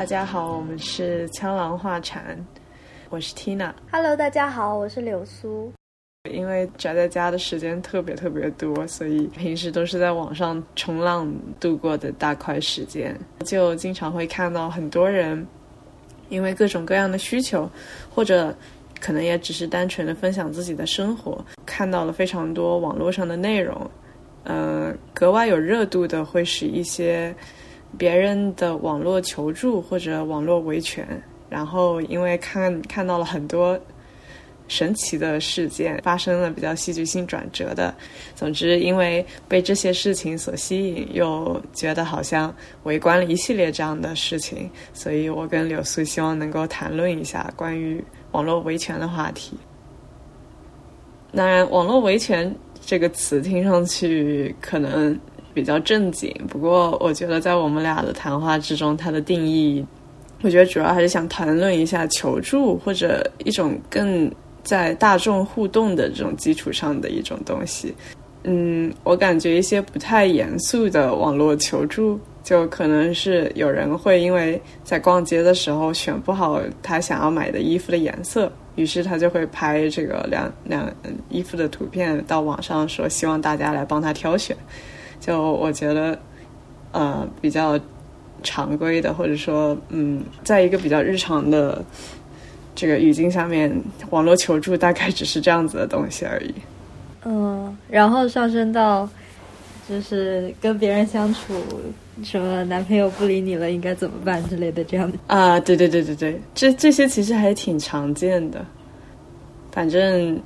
大家好，我们是枪狼画禅，我是 Tina。Hello，大家好，我是柳苏。因为宅在家的时间特别特别多，所以平时都是在网上冲浪度过的大块时间，就经常会看到很多人因为各种各样的需求，或者可能也只是单纯的分享自己的生活，看到了非常多网络上的内容，呃，格外有热度的会是一些别人的网络求助或者网络维权，然后因为看看到了很多。神奇的事件发生了，比较戏剧性转折的。总之，因为被这些事情所吸引，又觉得好像围观了一系列这样的事情，所以我跟柳苏希望能够谈论一下关于网络维权的话题。当然，网络维权这个词听上去可能比较正经，不过我觉得在我们俩的谈话之中，它的定义，我觉得主要还是想谈论一下求助或者一种更。在大众互动的这种基础上的一种东西，嗯，我感觉一些不太严肃的网络求助，就可能是有人会因为在逛街的时候选不好他想要买的衣服的颜色，于是他就会拍这个两两衣服的图片到网上说，希望大家来帮他挑选。就我觉得，呃，比较常规的，或者说，嗯，在一个比较日常的。这个语境下面，网络求助大概只是这样子的东西而已。嗯，然后上升到就是跟别人相处，什么男朋友不理你了应该怎么办之类的这样的啊，对对对对对，这这些其实还挺常见的。反正，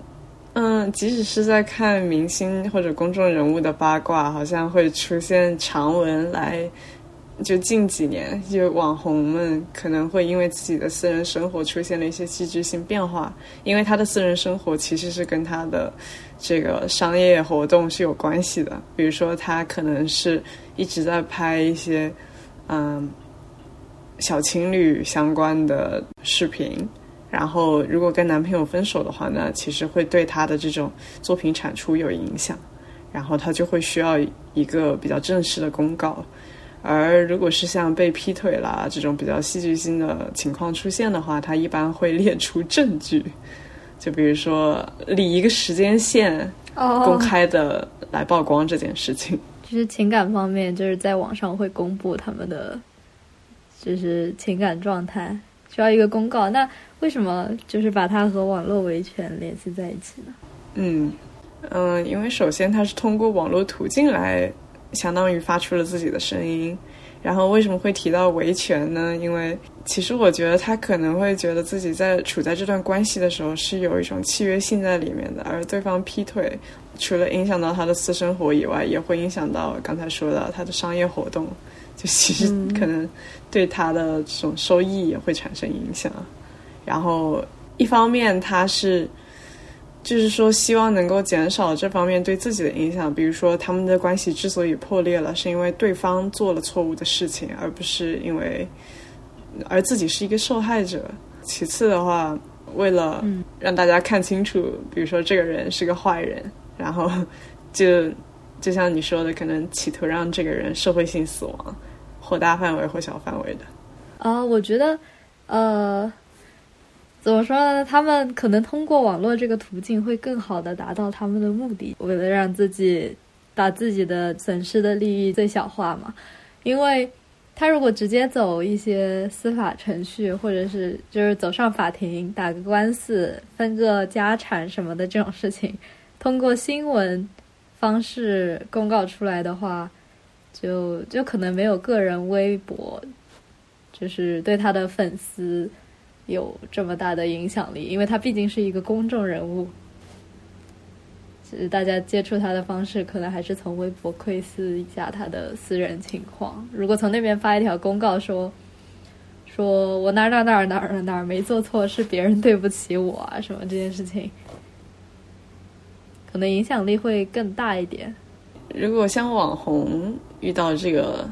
嗯，即使是在看明星或者公众人物的八卦，好像会出现长文来。就近几年，就网红们可能会因为自己的私人生活出现了一些戏剧性变化，因为他的私人生活其实是跟他的这个商业活动是有关系的。比如说，他可能是一直在拍一些嗯小情侣相关的视频，然后如果跟男朋友分手的话呢，其实会对他的这种作品产出有影响，然后他就会需要一个比较正式的公告。而如果是像被劈腿啦这种比较戏剧性的情况出现的话，他一般会列出证据，就比如说立一个时间线，公开的来曝光这件事情。就是情感方面，就是在网上会公布他们的，就是情感状态，需要一个公告。那为什么就是把它和网络维权联系在一起呢？嗯嗯，因为首先它是通过网络途径来。相当于发出了自己的声音，然后为什么会提到维权呢？因为其实我觉得他可能会觉得自己在处在这段关系的时候是有一种契约性在里面的，而对方劈腿，除了影响到他的私生活以外，也会影响到刚才说的他的商业活动，就其实可能对他的这种收益也会产生影响。然后一方面他是。就是说，希望能够减少这方面对自己的影响。比如说，他们的关系之所以破裂了，是因为对方做了错误的事情，而不是因为而自己是一个受害者。其次的话，为了让大家看清楚，比如说这个人是个坏人，然后就就像你说的，可能企图让这个人社会性死亡，或大范围或小范围的。啊，我觉得，呃。怎么说呢？他们可能通过网络这个途径会更好的达到他们的目的，为了让自己把自己的损失的利益最小化嘛。因为他如果直接走一些司法程序，或者是就是走上法庭打个官司、分个家产什么的这种事情，通过新闻方式公告出来的话，就就可能没有个人微博，就是对他的粉丝。有这么大的影响力，因为他毕竟是一个公众人物。其实大家接触他的方式，可能还是从微博窥视一下他的私人情况。如果从那边发一条公告说，说我哪哪哪哪哪哪没做错，是别人对不起我啊什么这件事情，可能影响力会更大一点。如果像网红遇到这个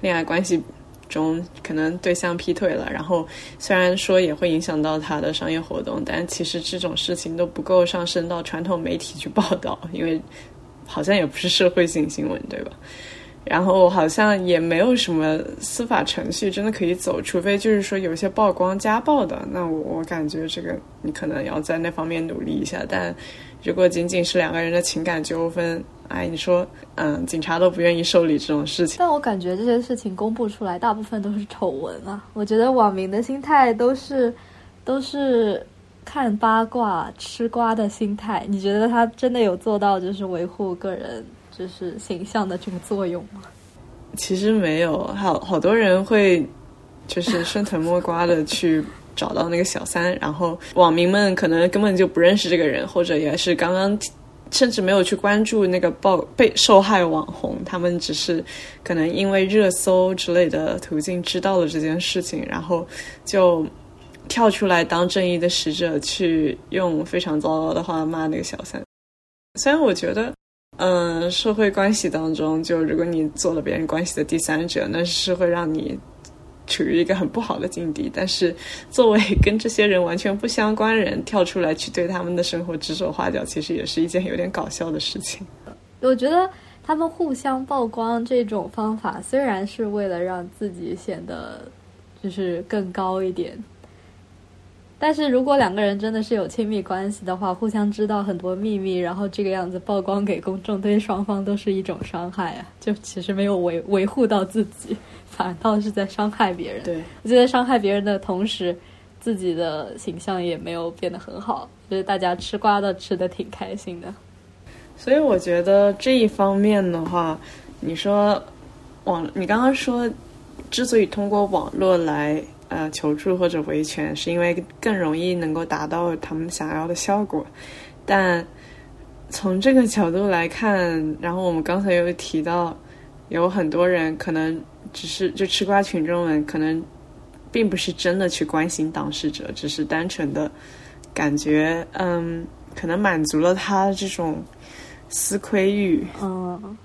恋爱关系。中可能对象劈腿了，然后虽然说也会影响到他的商业活动，但其实这种事情都不够上升到传统媒体去报道，因为好像也不是社会性新闻，对吧？然后好像也没有什么司法程序真的可以走，除非就是说有些曝光家暴的，那我我感觉这个你可能要在那方面努力一下。但如果仅仅是两个人的情感纠纷，哎，你说，嗯，警察都不愿意受理这种事情。但我感觉这些事情公布出来，大部分都是丑闻啊。我觉得网民的心态都是都是看八卦吃瓜的心态。你觉得他真的有做到就是维护个人？就是形象的这个作用吗？其实没有，好好多人会就是 顺藤摸瓜的去找到那个小三，然后网民们可能根本就不认识这个人，或者也是刚刚甚至没有去关注那个报被受害网红，他们只是可能因为热搜之类的途径知道了这件事情，然后就跳出来当正义的使者，去用非常糟糕的话骂那个小三。虽然我觉得。嗯，社会关系当中，就如果你做了别人关系的第三者，那是会让你处于一个很不好的境地。但是，作为 跟这些人完全不相关人跳出来去对他们的生活指手画脚，其实也是一件有点搞笑的事情。我觉得他们互相曝光这种方法，虽然是为了让自己显得就是更高一点。但是如果两个人真的是有亲密关系的话，互相知道很多秘密，然后这个样子曝光给公众，对双方都是一种伤害啊！就其实没有维维护到自己，反倒是在伤害别人。对，我觉得伤害别人的同时，自己的形象也没有变得很好，就是大家吃瓜的吃的挺开心的。所以我觉得这一方面的话，你说网，你刚刚说，之所以通过网络来。呃，求助或者维权是因为更容易能够达到他们想要的效果，但从这个角度来看，然后我们刚才又提到，有很多人可能只是就吃瓜群众们可能并不是真的去关心当事者，只是单纯的感觉，嗯，可能满足了他这种思窥欲，嗯，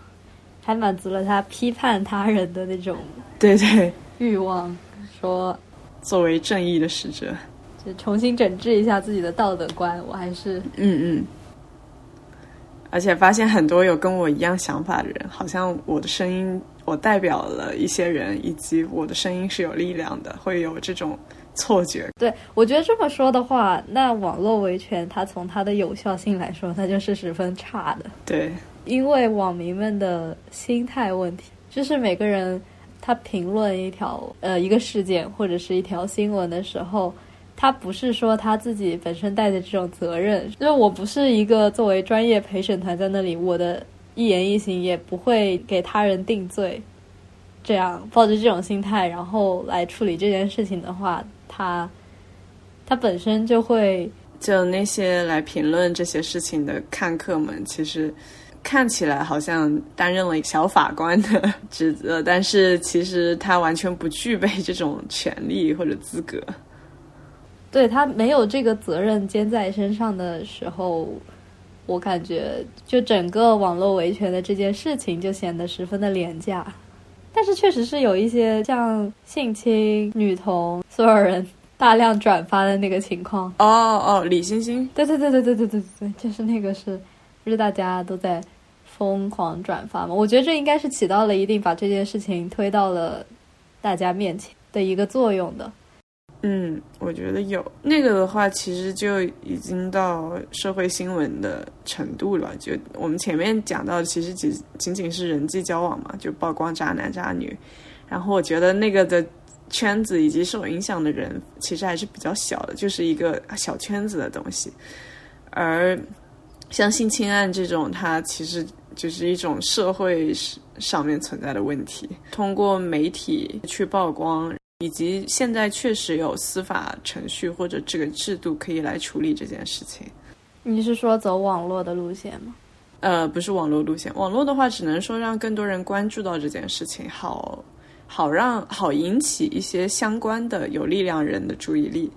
还满足了他批判他人的那种对对欲望，说。作为正义的使者，就重新整治一下自己的道德观。我还是嗯嗯，而且发现很多有跟我一样想法的人，好像我的声音，我代表了一些人，以及我的声音是有力量的，会有这种错觉。对我觉得这么说的话，那网络维权它从它的有效性来说，它就是十分差的。对，因为网民们的心态问题，就是每个人。他评论一条呃一个事件或者是一条新闻的时候，他不是说他自己本身带着这种责任，因为我不是一个作为专业陪审团在那里，我的一言一行也不会给他人定罪。这样抱着这种心态，然后来处理这件事情的话，他他本身就会就那些来评论这些事情的看客们，其实。看起来好像担任了小法官的职责，但是其实他完全不具备这种权利或者资格。对他没有这个责任肩在身上的时候，我感觉就整个网络维权的这件事情就显得十分的廉价。但是确实是有一些像性侵女童，所有人大量转发的那个情况。哦哦，李星星，对对对对对对对对，就是那个是，就是大家都在。疯狂转发嘛，我觉得这应该是起到了一定把这件事情推到了大家面前的一个作用的。嗯，我觉得有那个的话，其实就已经到社会新闻的程度了。就我们前面讲到，其实仅仅仅是人际交往嘛，就曝光渣男渣女。然后我觉得那个的圈子以及受影响的人，其实还是比较小的，就是一个小圈子的东西。而像性侵案这种，它其实。就是一种社会上面存在的问题，通过媒体去曝光，以及现在确实有司法程序或者这个制度可以来处理这件事情。你是说走网络的路线吗？呃，不是网络路线，网络的话只能说让更多人关注到这件事情，好好让好引起一些相关的有力量人的注意力。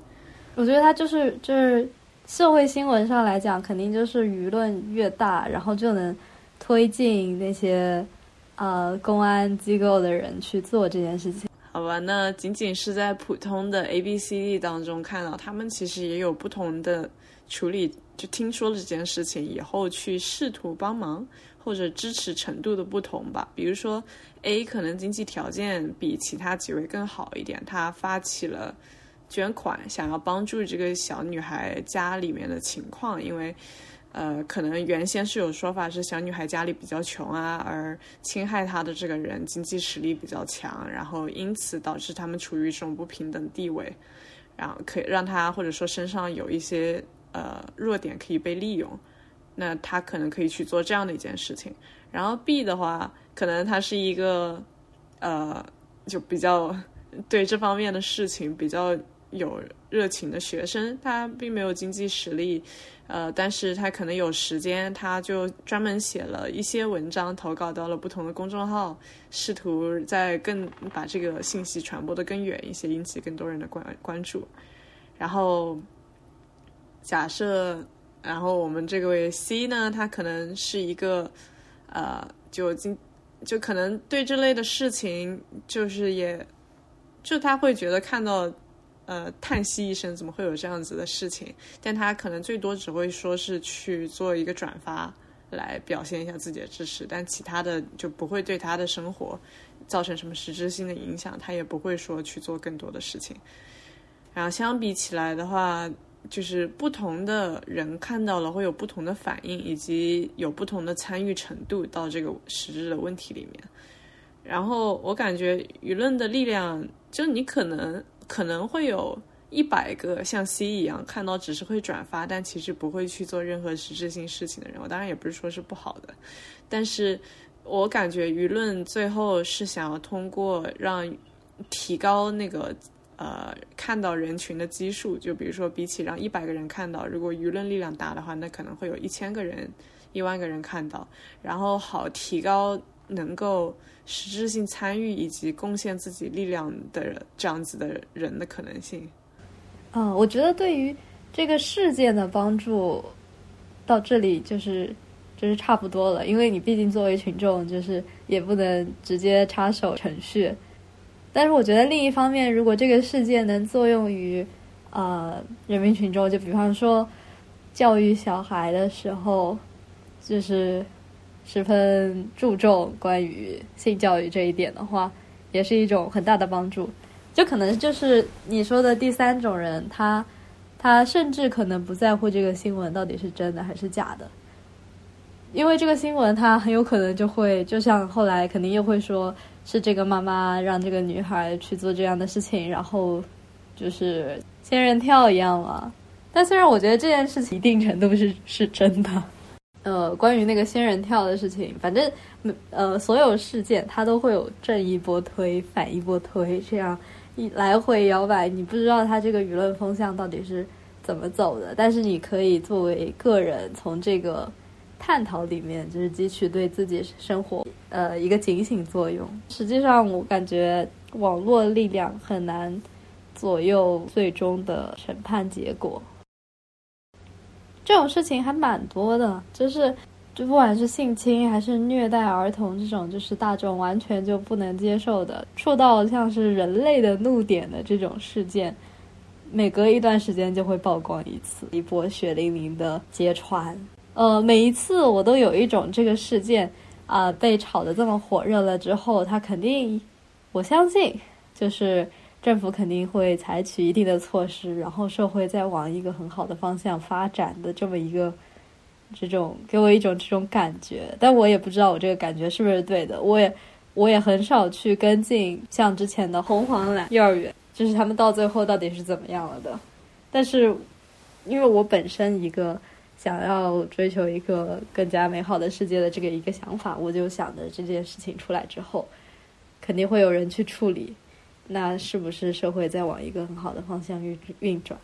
我觉得它就是就是社会新闻上来讲，肯定就是舆论越大，然后就能。推进那些呃公安机构的人去做这件事情，好吧？那仅仅是在普通的 A B C D 当中看到，他们其实也有不同的处理。就听说了这件事情以后，去试图帮忙，或者支持程度的不同吧。比如说 A 可能经济条件比其他几位更好一点，他发起了捐款，想要帮助这个小女孩家里面的情况，因为。呃，可能原先是有说法是小女孩家里比较穷啊，而侵害她的这个人经济实力比较强，然后因此导致他们处于一种不平等地位，然后可以让她或者说身上有一些呃弱点可以被利用，那她可能可以去做这样的一件事情。然后 B 的话，可能他是一个呃就比较对这方面的事情比较有热情的学生，他并没有经济实力。呃，但是他可能有时间，他就专门写了一些文章，投稿到了不同的公众号，试图在更把这个信息传播的更远一些，引起更多人的关关注。然后假设，然后我们这个位 C 呢，他可能是一个呃，就经就可能对这类的事情，就是也就他会觉得看到。呃，叹息一声，怎么会有这样子的事情？但他可能最多只会说是去做一个转发，来表现一下自己的支持，但其他的就不会对他的生活造成什么实质性的影响，他也不会说去做更多的事情。然后相比起来的话，就是不同的人看到了会有不同的反应，以及有不同的参与程度到这个实质的问题里面。然后我感觉舆论的力量，就你可能。可能会有一百个像 C 一样看到只是会转发，但其实不会去做任何实质性事情的人。我当然也不是说是不好的，但是我感觉舆论最后是想要通过让提高那个呃看到人群的基数，就比如说比起让一百个人看到，如果舆论力量大的话，那可能会有一千个人、一万个人看到，然后好提高能够。实质性参与以及贡献自己力量的这样子的人的可能性，嗯，我觉得对于这个事件的帮助到这里就是就是差不多了，因为你毕竟作为群众，就是也不能直接插手程序。但是我觉得另一方面，如果这个事件能作用于呃人民群众，就比方说教育小孩的时候，就是。十分注重关于性教育这一点的话，也是一种很大的帮助。就可能就是你说的第三种人，他他甚至可能不在乎这个新闻到底是真的还是假的，因为这个新闻他很有可能就会，就像后来肯定又会说是这个妈妈让这个女孩去做这样的事情，然后就是仙人跳一样嘛。但虽然我觉得这件事情一定程度是是真的。呃，关于那个仙人跳的事情，反正呃，所有事件它都会有正一波推，反一波推，这样一来回摇摆，你不知道它这个舆论风向到底是怎么走的。但是你可以作为个人，从这个探讨里面，就是汲取对自己生活呃一个警醒作用。实际上，我感觉网络力量很难左右最终的审判结果。这种事情还蛮多的，就是，就不管是性侵还是虐待儿童这种，就是大众完全就不能接受的，触到像是人类的怒点的这种事件，每隔一段时间就会曝光一次，一波血淋淋的揭穿。呃，每一次我都有一种这个事件啊被炒得这么火热了之后，他肯定，我相信就是。政府肯定会采取一定的措施，然后社会再往一个很好的方向发展的这么一个，这种给我一种这种感觉，但我也不知道我这个感觉是不是对的。我也我也很少去跟进像之前的红黄蓝幼儿园，就是他们到最后到底是怎么样了的。但是因为我本身一个想要追求一个更加美好的世界的这个一个想法，我就想着这件事情出来之后，肯定会有人去处理。那是不是社会在往一个很好的方向运运转，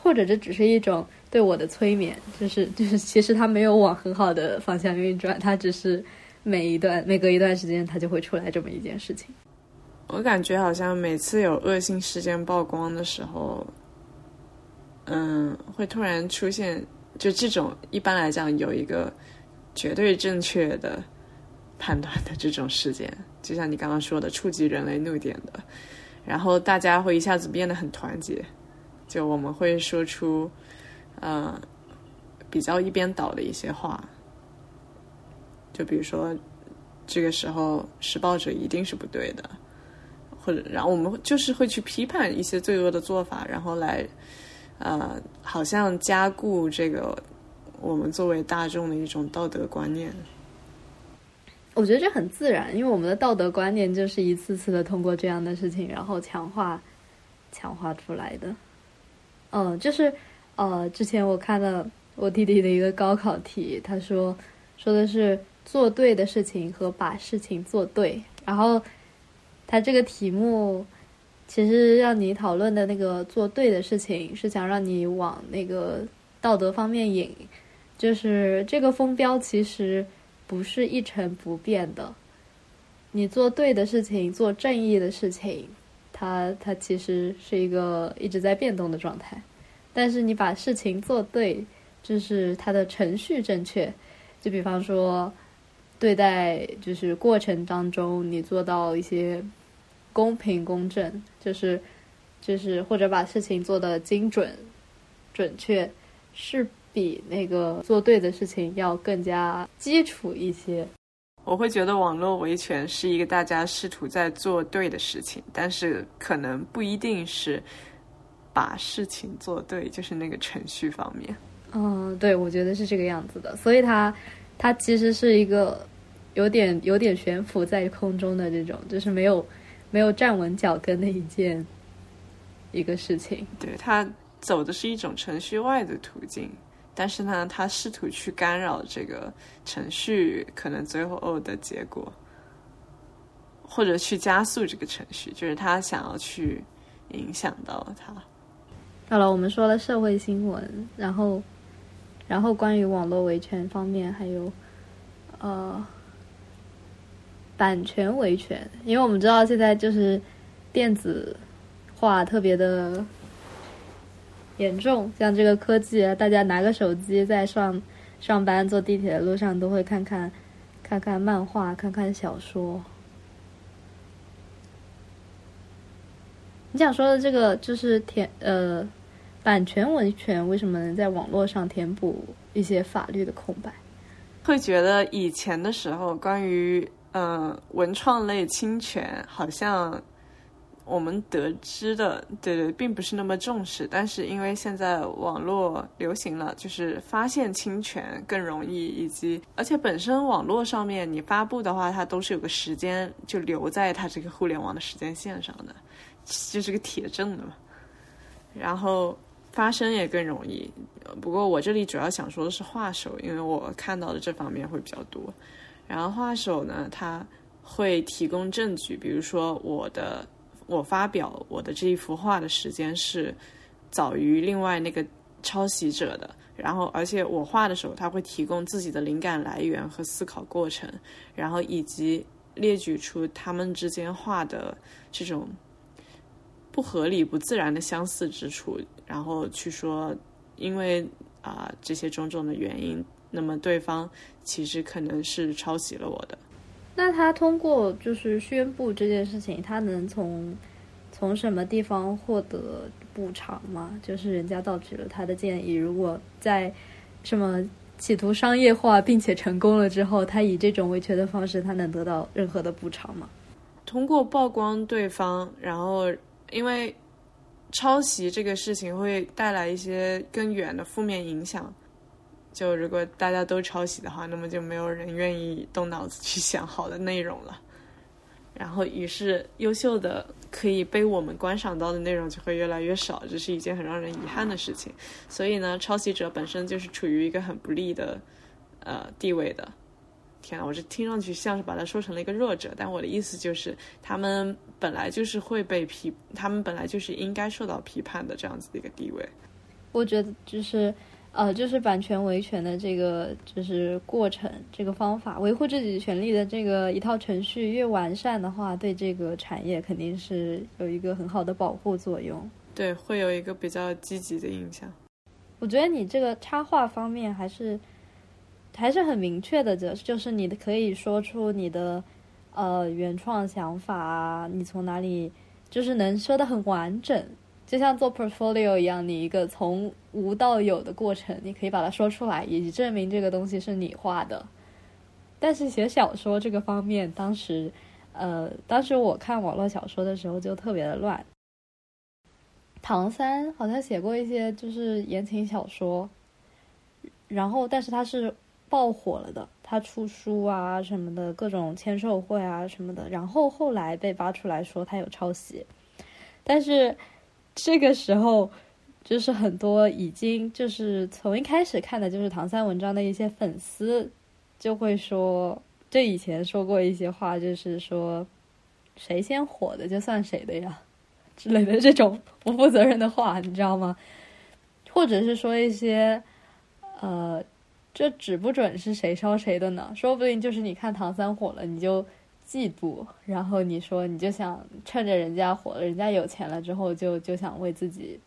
或者这只是一种对我的催眠？就是就是，其实它没有往很好的方向运转，它只是每一段每隔一段时间，它就会出来这么一件事情。我感觉好像每次有恶性事件曝光的时候，嗯，会突然出现，就这种一般来讲有一个绝对正确的判断的这种事件，就像你刚刚说的触及人类怒点的。然后大家会一下子变得很团结，就我们会说出，呃，比较一边倒的一些话，就比如说，这个时候施暴者一定是不对的，或者然后我们就是会去批判一些罪恶的做法，然后来呃，好像加固这个我们作为大众的一种道德观念。我觉得这很自然，因为我们的道德观念就是一次次的通过这样的事情，然后强化、强化出来的。嗯，就是呃，之前我看了我弟弟的一个高考题，他说说的是做对的事情和把事情做对，然后他这个题目其实让你讨论的那个做对的事情，是想让你往那个道德方面引，就是这个风标其实。不是一成不变的，你做对的事情，做正义的事情，它它其实是一个一直在变动的状态。但是你把事情做对，就是它的程序正确。就比方说，对待就是过程当中，你做到一些公平公正，就是就是或者把事情做的精准准确，是。比那个做对的事情要更加基础一些。我会觉得网络维权是一个大家试图在做对的事情，但是可能不一定是把事情做对，就是那个程序方面。嗯，对，我觉得是这个样子的。所以它它其实是一个有点有点悬浮在空中的这种，就是没有没有站稳脚跟的一件一个事情。对，它走的是一种程序外的途径。但是呢，他试图去干扰这个程序，可能最后的结果，或者去加速这个程序，就是他想要去影响到他。好了，我们说了社会新闻，然后，然后关于网络维权方面，还有呃版权维权，因为我们知道现在就是电子化特别的。严重，像这个科技，大家拿个手机在上上班、坐地铁的路上都会看看，看看漫画，看看小说。你想说的这个就是填呃，版权维权为什么能在网络上填补一些法律的空白？会觉得以前的时候，关于嗯文创类侵权好像。我们得知的，对对，并不是那么重视。但是因为现在网络流行了，就是发现侵权更容易，以及而且本身网络上面你发布的话，它都是有个时间就留在它这个互联网的时间线上的，就是个铁证的嘛。然后发声也更容易。不过我这里主要想说的是画手，因为我看到的这方面会比较多。然后画手呢，他会提供证据，比如说我的。我发表我的这一幅画的时间是早于另外那个抄袭者的，然后而且我画的时候他会提供自己的灵感来源和思考过程，然后以及列举出他们之间画的这种不合理、不自然的相似之处，然后去说因为啊这些种种的原因，那么对方其实可能是抄袭了我的。那他通过就是宣布这件事情，他能从从什么地方获得补偿吗？就是人家盗取了他的建议，如果在什么企图商业化并且成功了之后，他以这种维权的方式，他能得到任何的补偿吗？通过曝光对方，然后因为抄袭这个事情会带来一些更远的负面影响。就如果大家都抄袭的话，那么就没有人愿意动脑子去想好的内容了。然后，于是优秀的可以被我们观赏到的内容就会越来越少，这是一件很让人遗憾的事情。所以呢，抄袭者本身就是处于一个很不利的呃地位的。天呐，我这听上去像是把它说成了一个弱者，但我的意思就是，他们本来就是会被批，他们本来就是应该受到批判的这样子的一个地位。我觉得就是。呃，就是版权维权的这个就是过程，这个方法维护自己权利的这个一套程序越完善的话，对这个产业肯定是有一个很好的保护作用。对，会有一个比较积极的影响。我觉得你这个插画方面还是还是很明确的，就就是你可以说出你的呃原创想法啊，你从哪里就是能说的很完整。就像做 portfolio 一样，你一个从无到有的过程，你可以把它说出来，以及证明这个东西是你画的。但是写小说这个方面，当时，呃，当时我看网络小说的时候就特别的乱。唐三好像写过一些就是言情小说，然后但是他是爆火了的，他出书啊什么的，各种签售会啊什么的，然后后来被扒出来说他有抄袭，但是这个时候就是很多已经就是从一开始看的就是唐三文章的一些粉丝就会说，就以前说过一些话，就是说谁先火的就算谁的呀。之类的这种不负责任的话，你知道吗？或者是说一些，呃，这指不准是谁抄谁的呢？说不定就是你看唐三火了，你就嫉妒，然后你说你就想趁着人家火，人家有钱了之后，就就想为自己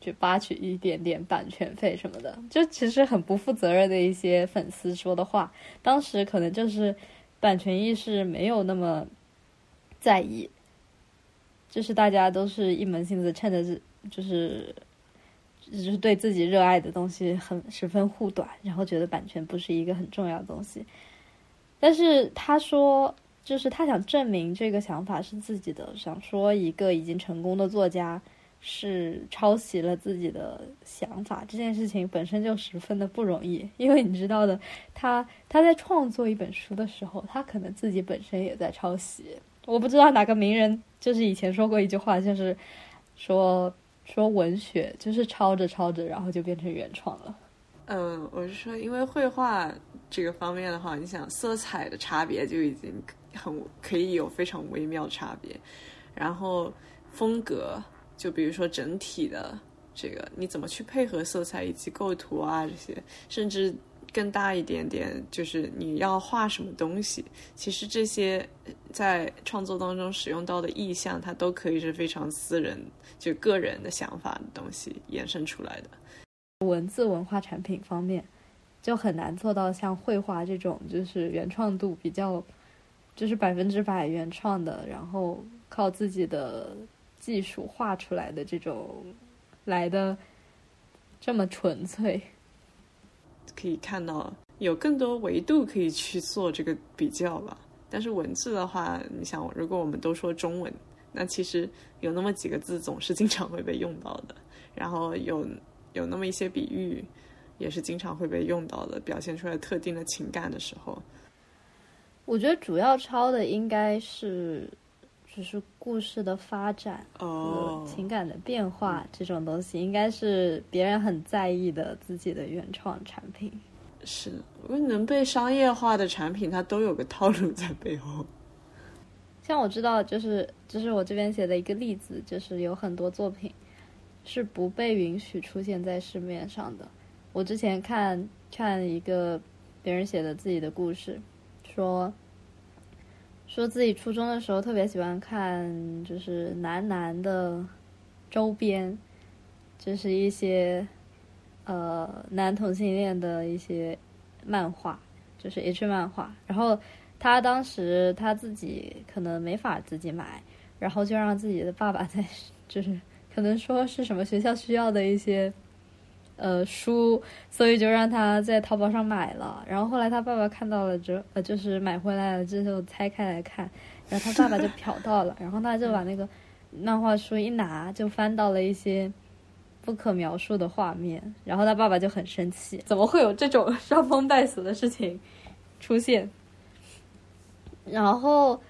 去扒取一点点版权费什么的，就其实很不负责任的一些粉丝说的话。当时可能就是版权意识没有那么在意。就是大家都是一门心思，趁着是就是就是对自己热爱的东西很十分护短，然后觉得版权不是一个很重要的东西。但是他说，就是他想证明这个想法是自己的，想说一个已经成功的作家是抄袭了自己的想法，这件事情本身就十分的不容易。因为你知道的，他他在创作一本书的时候，他可能自己本身也在抄袭。我不知道哪个名人。就是以前说过一句话，就是说说文学就是抄着抄着，然后就变成原创了。嗯，我是说，因为绘画这个方面的话，你想色彩的差别就已经很可以有非常微妙差别，然后风格，就比如说整体的这个你怎么去配合色彩以及构图啊这些，甚至。更大一点点，就是你要画什么东西。其实这些在创作当中使用到的意象，它都可以是非常私人、就个人的想法的东西衍生出来的。文字文化产品方面，就很难做到像绘画这种，就是原创度比较，就是百分之百原创的，然后靠自己的技术画出来的这种来的这么纯粹。可以看到有更多维度可以去做这个比较吧。但是文字的话，你想，如果我们都说中文，那其实有那么几个字总是经常会被用到的。然后有有那么一些比喻，也是经常会被用到的，表现出来特定的情感的时候。我觉得主要抄的应该是，就是故事的发展和情感的变化这种东西，应该是别人很在意的自己的原创产品。是，因为能被商业化的产品，它都有个套路在背后。像我知道，就是就是我这边写的一个例子，就是有很多作品是不被允许出现在市面上的。我之前看看一个别人写的自己的故事。说，说自己初中的时候特别喜欢看，就是男男的周边，就是一些呃男同性恋的一些漫画，就是 H 漫画。然后他当时他自己可能没法自己买，然后就让自己的爸爸在，就是可能说是什么学校需要的一些。呃，书，所以就让他在淘宝上买了。然后后来他爸爸看到了之，呃，就是买回来了之后拆开来看，然后他爸爸就瞟到了，然后他就把那个漫画书一拿，就翻到了一些不可描述的画面。然后他爸爸就很生气，怎么会有这种伤风败俗的事情出现？然后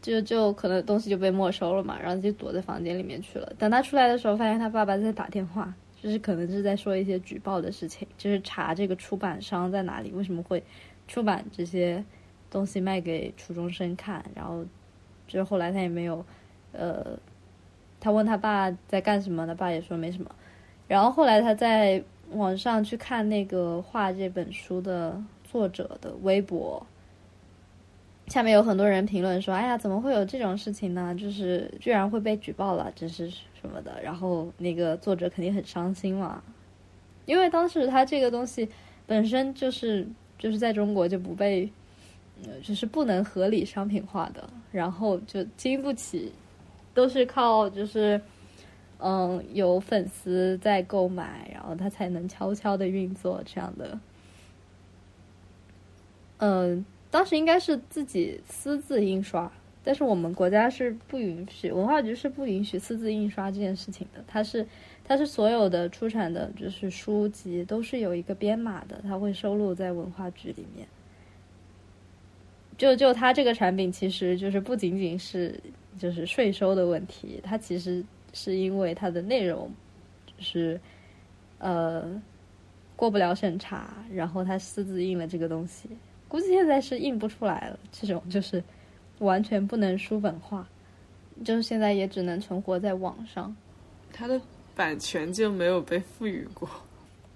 就就可能东西就被没收了嘛，然后就躲在房间里面去了。等他出来的时候，发现他爸爸在打电话。就是可能是在说一些举报的事情，就是查这个出版商在哪里，为什么会出版这些东西卖给初中生看。然后，就是后来他也没有，呃，他问他爸在干什么，他爸也说没什么。然后后来他在网上去看那个画这本书的作者的微博，下面有很多人评论说：“哎呀，怎么会有这种事情呢？就是居然会被举报了，真是。”什么的，然后那个作者肯定很伤心嘛，因为当时他这个东西本身就是就是在中国就不被，就是不能合理商品化的，然后就经不起，都是靠就是嗯有粉丝在购买，然后他才能悄悄的运作这样的，嗯，当时应该是自己私自印刷，但是我们国家是不允许，文化局是不允许私自印刷这件事情的。它是，它是所有的出产的，就是书籍都是有一个编码的，它会收录在文化局里面。就就它这个产品，其实就是不仅仅是就是税收的问题，它其实是因为它的内容就是呃过不了审查，然后他私自印了这个东西。估计现在是印不出来了，这种就是完全不能书本化，就是现在也只能存活在网上。它的版权就没有被赋予过，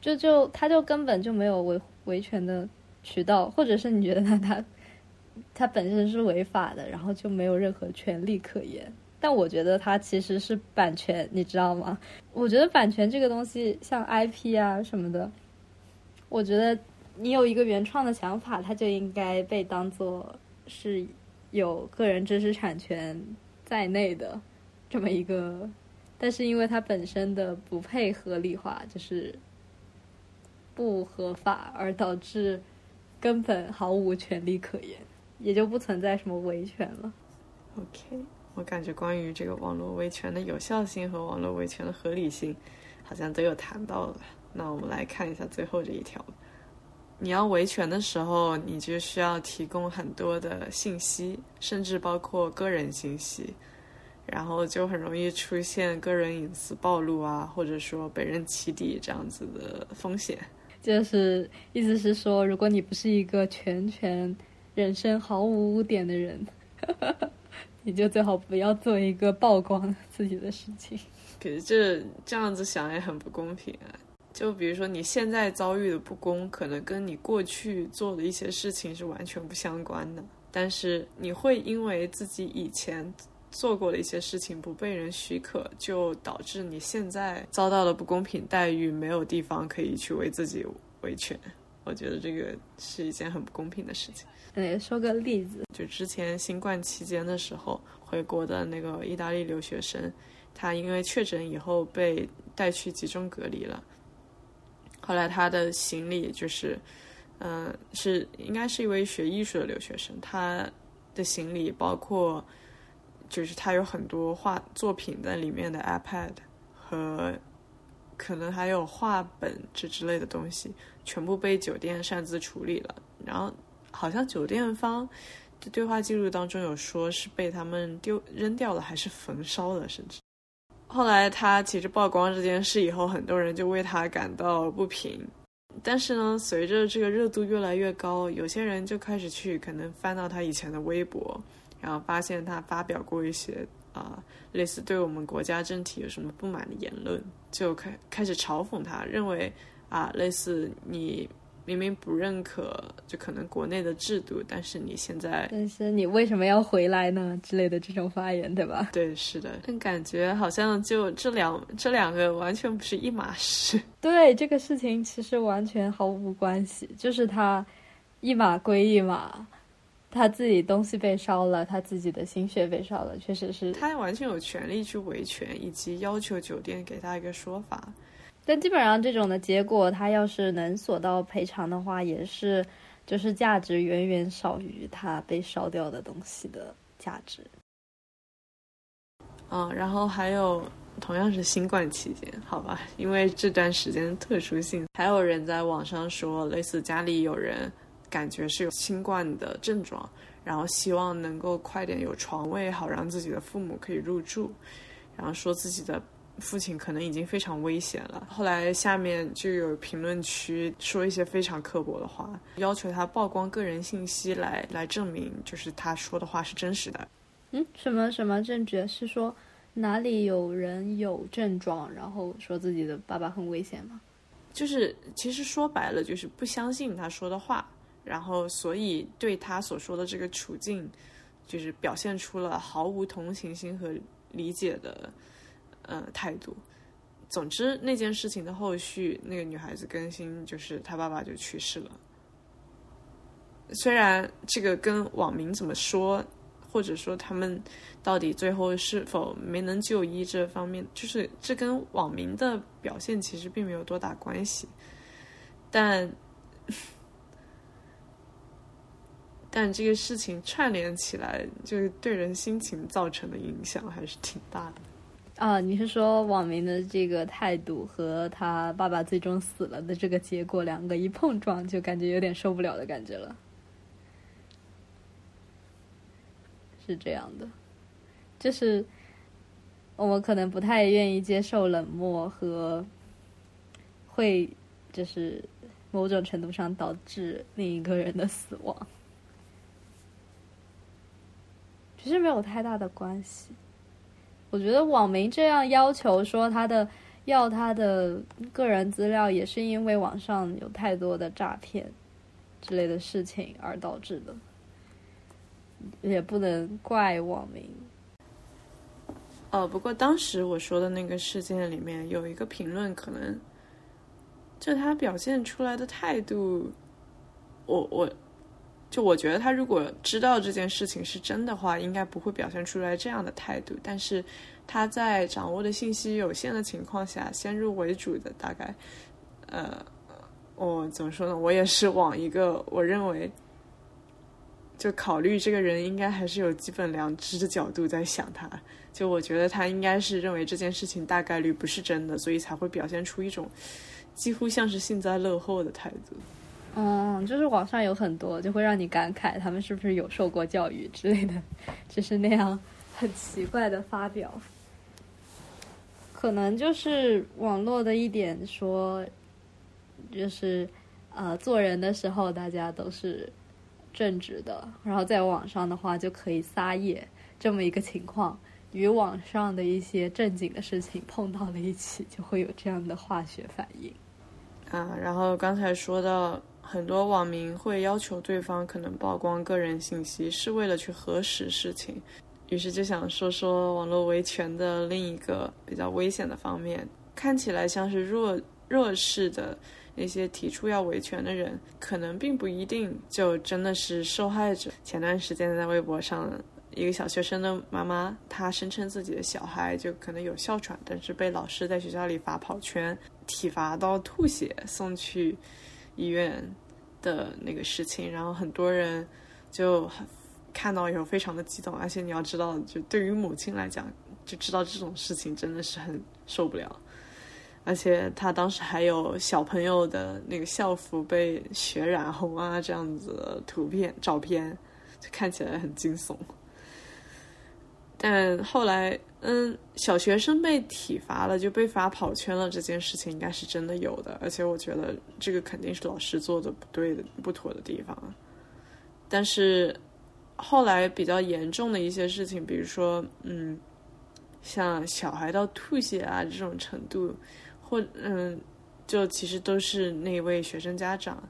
就就它就根本就没有维维权的渠道，或者是你觉得它它 它本身是违法的，然后就没有任何权利可言。但我觉得它其实是版权，你知道吗？我觉得版权这个东西，像 IP 啊什么的，我觉得。你有一个原创的想法，它就应该被当做是有个人知识产权在内的这么一个，但是因为它本身的不配合理化，就是不合法，而导致根本毫无权利可言，也就不存在什么维权了。OK，我感觉关于这个网络维权的有效性和网络维权的合理性，好像都有谈到了。那我们来看一下最后这一条。你要维权的时候，你就需要提供很多的信息，甚至包括个人信息，然后就很容易出现个人隐私暴露啊，或者说被人起底这样子的风险。就是意思是说，如果你不是一个全权、人生毫无污点的人，你就最好不要做一个曝光自己的事情。可是这这样子想也很不公平啊。就比如说，你现在遭遇的不公，可能跟你过去做的一些事情是完全不相关的。但是你会因为自己以前做过的一些事情不被人许可，就导致你现在遭到了不公平待遇，没有地方可以去为自己维权。我觉得这个是一件很不公平的事情。嗯，说个例子，就之前新冠期间的时候，回国的那个意大利留学生，他因为确诊以后被带去集中隔离了。后来他的行李就是，嗯，是应该是一位学艺术的留学生，他的行李包括，就是他有很多画作品在里面的 iPad 和可能还有画本这之类的东西，全部被酒店擅自处理了。然后好像酒店方的对话记录当中有说是被他们丢扔掉了，还是焚烧了，甚至。后来他其实曝光这件事以后，很多人就为他感到不平。但是呢，随着这个热度越来越高，有些人就开始去可能翻到他以前的微博，然后发现他发表过一些啊类似对我们国家政体有什么不满的言论，就开开始嘲讽他，认为啊类似你。明明不认可，就可能国内的制度，但是你现在，但是你为什么要回来呢？之类的这种发言，对吧？对，是的，但感觉好像就这两这两个完全不是一码事。对，这个事情其实完全毫无关系，就是他一码归一码，他自己东西被烧了，他自己的心血被烧了，确实是他完全有权利去维权，以及要求酒店给他一个说法。但基本上这种的结果，他要是能索到赔偿的话，也是就是价值远远少于他被烧掉的东西的价值。嗯，然后还有同样是新冠期间，好吧，因为这段时间特殊性，还有人在网上说，类似家里有人感觉是有新冠的症状，然后希望能够快点有床位，好让自己的父母可以入住，然后说自己的。父亲可能已经非常危险了。后来下面就有评论区说一些非常刻薄的话，要求他曝光个人信息来来证明，就是他说的话是真实的。嗯，什么什么证据？是说哪里有人有症状，然后说自己的爸爸很危险吗？就是其实说白了，就是不相信他说的话，然后所以对他所说的这个处境，就是表现出了毫无同情心和理解的。呃，态度。总之，那件事情的后续，那个女孩子更新就是她爸爸就去世了。虽然这个跟网民怎么说，或者说他们到底最后是否没能就医这方面，就是这跟网民的表现其实并没有多大关系。但 但这个事情串联起来，就是对人心情造成的影响还是挺大的。啊，你是说网民的这个态度和他爸爸最终死了的这个结果，两个一碰撞，就感觉有点受不了的感觉了？是这样的，就是我们可能不太愿意接受冷漠和会，就是某种程度上导致另一个人的死亡。其实没有太大的关系。我觉得网民这样要求说他的要他的个人资料，也是因为网上有太多的诈骗之类的事情而导致的，也不能怪网民。哦，不过当时我说的那个事件里面有一个评论，可能就他表现出来的态度，我我。就我觉得他如果知道这件事情是真的话，应该不会表现出来这样的态度。但是他在掌握的信息有限的情况下，先入为主的大概，呃，我怎么说呢？我也是往一个我认为就考虑这个人应该还是有基本良知的角度在想他。就我觉得他应该是认为这件事情大概率不是真的，所以才会表现出一种几乎像是幸灾乐祸的态度。嗯，就是网上有很多，就会让你感慨他们是不是有受过教育之类的，就是那样很奇怪的发表。可能就是网络的一点说，就是呃，做人的时候大家都是正直的，然后在网上的话就可以撒野，这么一个情况，与网上的一些正经的事情碰到了一起，就会有这样的化学反应。啊，然后刚才说到。很多网民会要求对方可能曝光个人信息，是为了去核实事情。于是就想说说网络维权的另一个比较危险的方面，看起来像是弱弱势的那些提出要维权的人，可能并不一定就真的是受害者。前段时间在微博上，一个小学生的妈妈，她声称自己的小孩就可能有哮喘，但是被老师在学校里罚跑圈，体罚到吐血，送去。医院的那个事情，然后很多人就看到以后非常的激动，而且你要知道，就对于母亲来讲，就知道这种事情真的是很受不了。而且他当时还有小朋友的那个校服被血染红啊，这样子的图片照片，就看起来很惊悚。但后来，嗯，小学生被体罚了，就被罚跑圈了，这件事情应该是真的有的，而且我觉得这个肯定是老师做的不对的、不妥的地方。但是后来比较严重的一些事情，比如说，嗯，像小孩到吐血啊这种程度，或嗯，就其实都是那位学生家长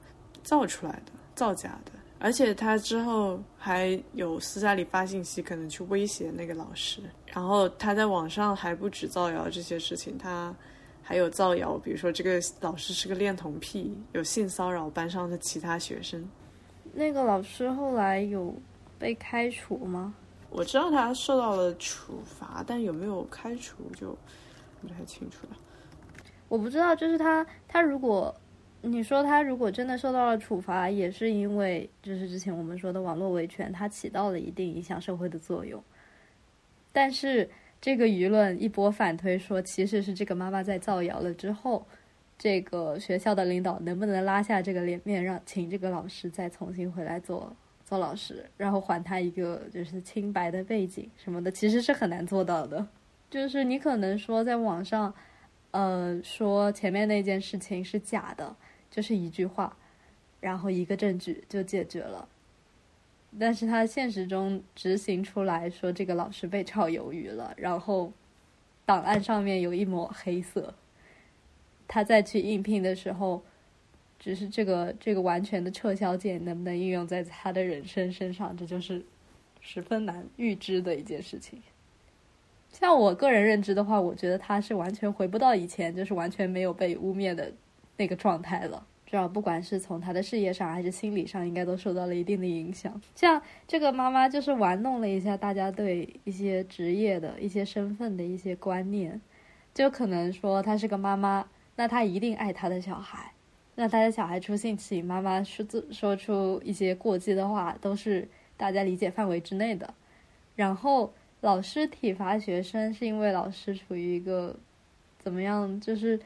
造出来的、造假的。而且他之后还有私下里发信息，可能去威胁那个老师。然后他在网上还不止造谣这些事情，他还有造谣，比如说这个老师是个恋童癖，有性骚扰班上的其他学生。那个老师后来有被开除吗？我知道他受到了处罚，但有没有开除就不太清楚了。我不知道，就是他，他如果。你说他如果真的受到了处罚，也是因为就是之前我们说的网络维权，它起到了一定影响社会的作用。但是这个舆论一波反推说，其实是这个妈妈在造谣了之后，这个学校的领导能不能拉下这个脸面，让请这个老师再重新回来做做老师，然后还他一个就是清白的背景什么的，其实是很难做到的。就是你可能说在网上，呃，说前面那件事情是假的。就是一句话，然后一个证据就解决了。但是他现实中执行出来说，这个老师被炒鱿鱼了，然后档案上面有一抹黑色。他再去应聘的时候，只是这个这个完全的撤销键能不能应用在他的人生身上，这就是十分难预知的一件事情。像我个人认知的话，我觉得他是完全回不到以前，就是完全没有被污蔑的。那个状态了，知道不管是从他的事业上还是心理上，应该都受到了一定的影响。像这个妈妈就是玩弄了一下大家对一些职业的一些身份的一些观念，就可能说她是个妈妈，那她一定爱她的小孩，那他的小孩出性起，妈妈说说出一些过激的话，都是大家理解范围之内的。然后老师体罚学生，是因为老师处于一个怎么样，就是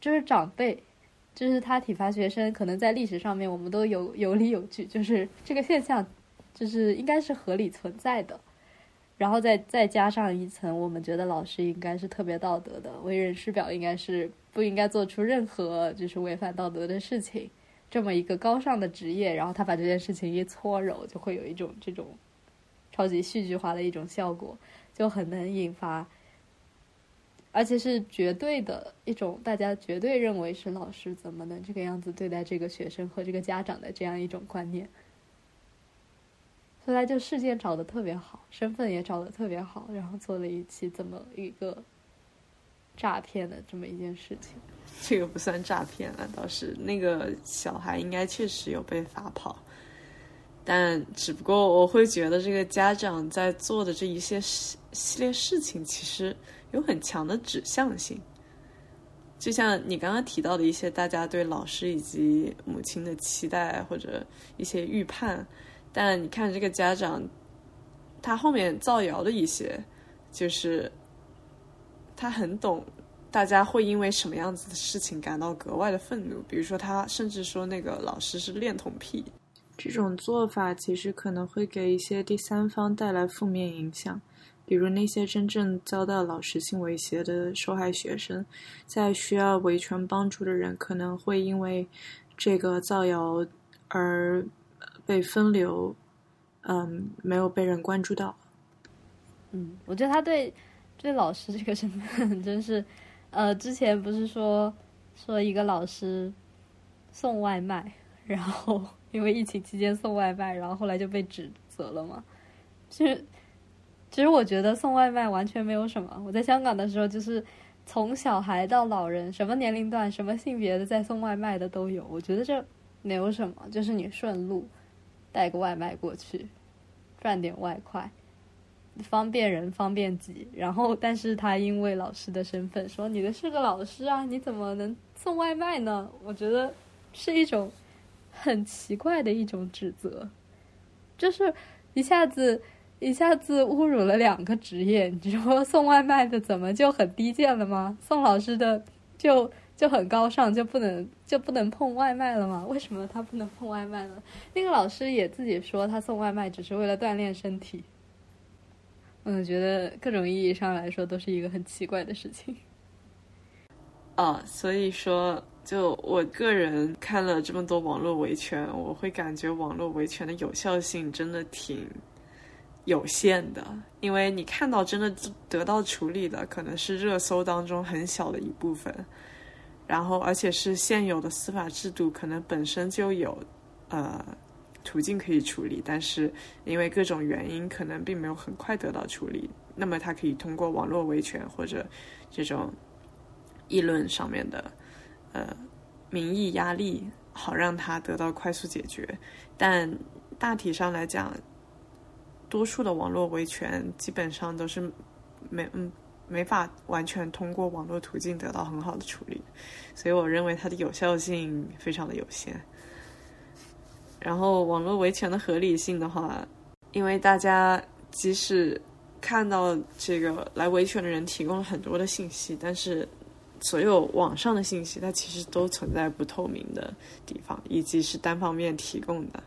就是长辈，就是他体罚学生，可能在历史上面我们都有有理有据，就是这个现象，就是应该是合理存在的。然后再再加上一层，我们觉得老师应该是特别道德的，为人师表，应该是不应该做出任何就是违反道德的事情，这么一个高尚的职业，然后他把这件事情一搓揉，就会有一种这种超级戏剧化的一种效果，就很能引发，而且是绝对的一种大家绝对认为是老师怎么能这个样子对待这个学生和这个家长的这样一种观念。后来就事件找的特别好，身份也找的特别好，然后做了一期这么一个诈骗的这么一件事情。这个不算诈骗了，倒是那个小孩应该确实有被罚跑，但只不过我会觉得这个家长在做的这一些系系列事情，其实有很强的指向性。就像你刚刚提到的一些大家对老师以及母亲的期待或者一些预判。但你看这个家长，他后面造谣的一些，就是他很懂大家会因为什么样子的事情感到格外的愤怒。比如说，他甚至说那个老师是恋童癖，这种做法其实可能会给一些第三方带来负面影响。比如那些真正遭到老师性威胁的受害学生，在需要维权帮助的人，可能会因为这个造谣而。被分流，嗯，没有被人关注到。嗯，我觉得他对对老师这个身份 真是，呃，之前不是说说一个老师送外卖，然后 因为疫情期间送外卖，然后后来就被指责了嘛。就是，其实我觉得送外卖完全没有什么。我在香港的时候，就是从小孩到老人，什么年龄段、什么性别的在送外卖的都有。我觉得这没有什么，就是你顺路。带个外卖过去，赚点外快，方便人方便己。然后，但是他因为老师的身份说：“你的是个老师啊，你怎么能送外卖呢？”我觉得是一种很奇怪的一种指责，就是一下子一下子侮辱了两个职业。你说送外卖的怎么就很低贱了吗？送老师的就。就很高尚，就不能就不能碰外卖了吗？为什么他不能碰外卖呢？那个老师也自己说，他送外卖只是为了锻炼身体。嗯，觉得各种意义上来说都是一个很奇怪的事情。啊，所以说，就我个人看了这么多网络维权，我会感觉网络维权的有效性真的挺有限的，因为你看到真的得到处理的，可能是热搜当中很小的一部分。然后，而且是现有的司法制度可能本身就有，呃，途径可以处理，但是因为各种原因，可能并没有很快得到处理。那么，他可以通过网络维权或者这种议论上面的呃民意压力，好让他得到快速解决。但大体上来讲，多数的网络维权基本上都是没嗯。没法完全通过网络途径得到很好的处理，所以我认为它的有效性非常的有限。然后网络维权的合理性的话，因为大家即使看到这个来维权的人提供了很多的信息，但是所有网上的信息它其实都存在不透明的地方，以及是单方面提供的。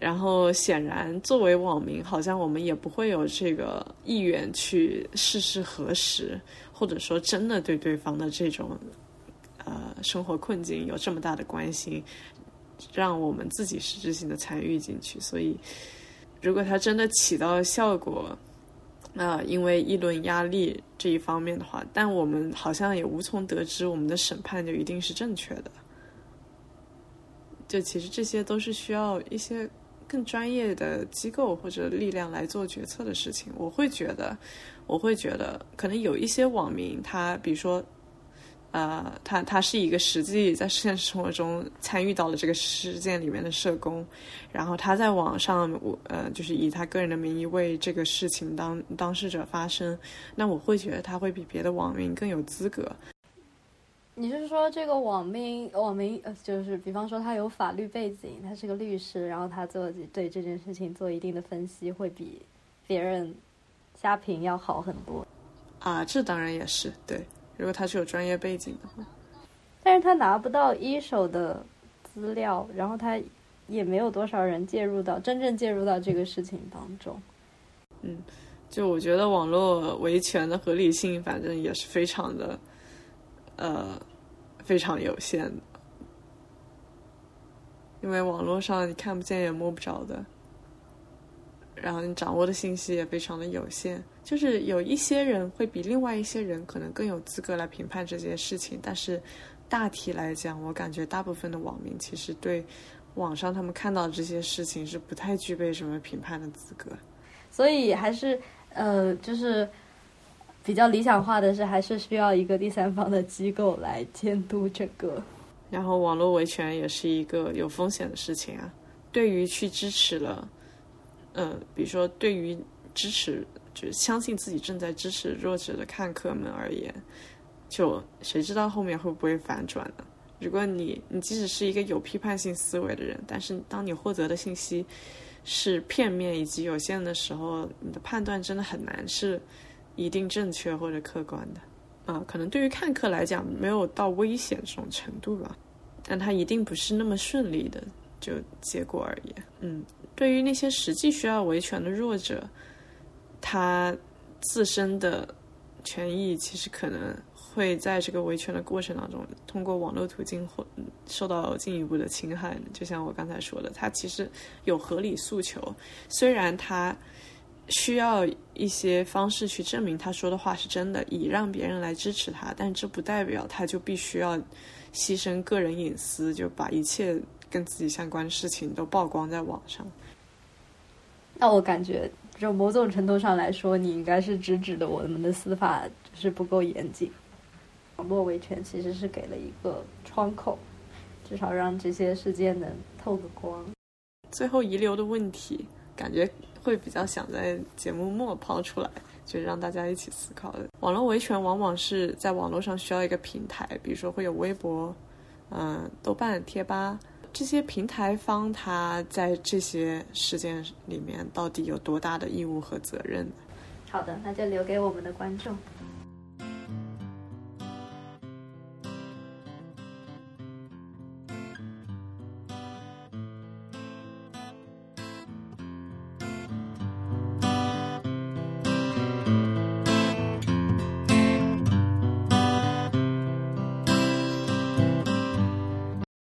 然后，显然，作为网民，好像我们也不会有这个意愿去事事核实，或者说真的对对方的这种呃生活困境有这么大的关心，让我们自己实质性的参与进去。所以，如果它真的起到效果，那因为议论压力这一方面的话，但我们好像也无从得知我们的审判就一定是正确的。就其实这些都是需要一些。更专业的机构或者力量来做决策的事情，我会觉得，我会觉得，可能有一些网民，他比如说，呃，他他是一个实际在现实生活中参与到了这个事件里面的社工，然后他在网上，我呃，就是以他个人的名义为这个事情当当事者发声，那我会觉得他会比别的网民更有资格。你是说这个网民网民呃，就是比方说他有法律背景，他是个律师，然后他做对这件事情做一定的分析，会比别人瞎评要好很多啊？这当然也是对，如果他是有专业背景的话，但是他拿不到一手的资料，然后他也没有多少人介入到真正介入到这个事情当中。嗯，就我觉得网络维权的合理性，反正也是非常的呃。非常有限的，因为网络上你看不见也摸不着的，然后你掌握的信息也非常的有限。就是有一些人会比另外一些人可能更有资格来评判这件事情，但是大体来讲，我感觉大部分的网民其实对网上他们看到这些事情是不太具备什么评判的资格。所以还是呃，就是。比较理想化的是，还是需要一个第三方的机构来监督这个。然后，网络维权也是一个有风险的事情啊。对于去支持了，呃，比如说对于支持，就是相信自己正在支持弱者的看客们而言，就谁知道后面会不会反转呢？如果你你即使是一个有批判性思维的人，但是当你获得的信息是片面以及有限的时候，你的判断真的很难是。一定正确或者客观的，啊，可能对于看客来讲没有到危险这种程度吧，但它一定不是那么顺利的就结果而言。嗯，对于那些实际需要维权的弱者，他自身的权益其实可能会在这个维权的过程当中，通过网络途径或受到进一步的侵害。就像我刚才说的，他其实有合理诉求，虽然他。需要一些方式去证明他说的话是真的，以让别人来支持他。但这不代表他就必须要牺牲个人隐私，就把一切跟自己相关的事情都曝光在网上。那我感觉，就某种程度上来说，你应该是直指的我们的司法是不够严谨。网络维权其实是给了一个窗口，至少让这些事件能透个光。最后遗留的问题，感觉。会比较想在节目末抛出来，就是让大家一起思考的。网络维权往往是在网络上需要一个平台，比如说会有微博、嗯、豆瓣、贴吧这些平台方，他在这些事件里面到底有多大的义务和责任？好的，那就留给我们的观众。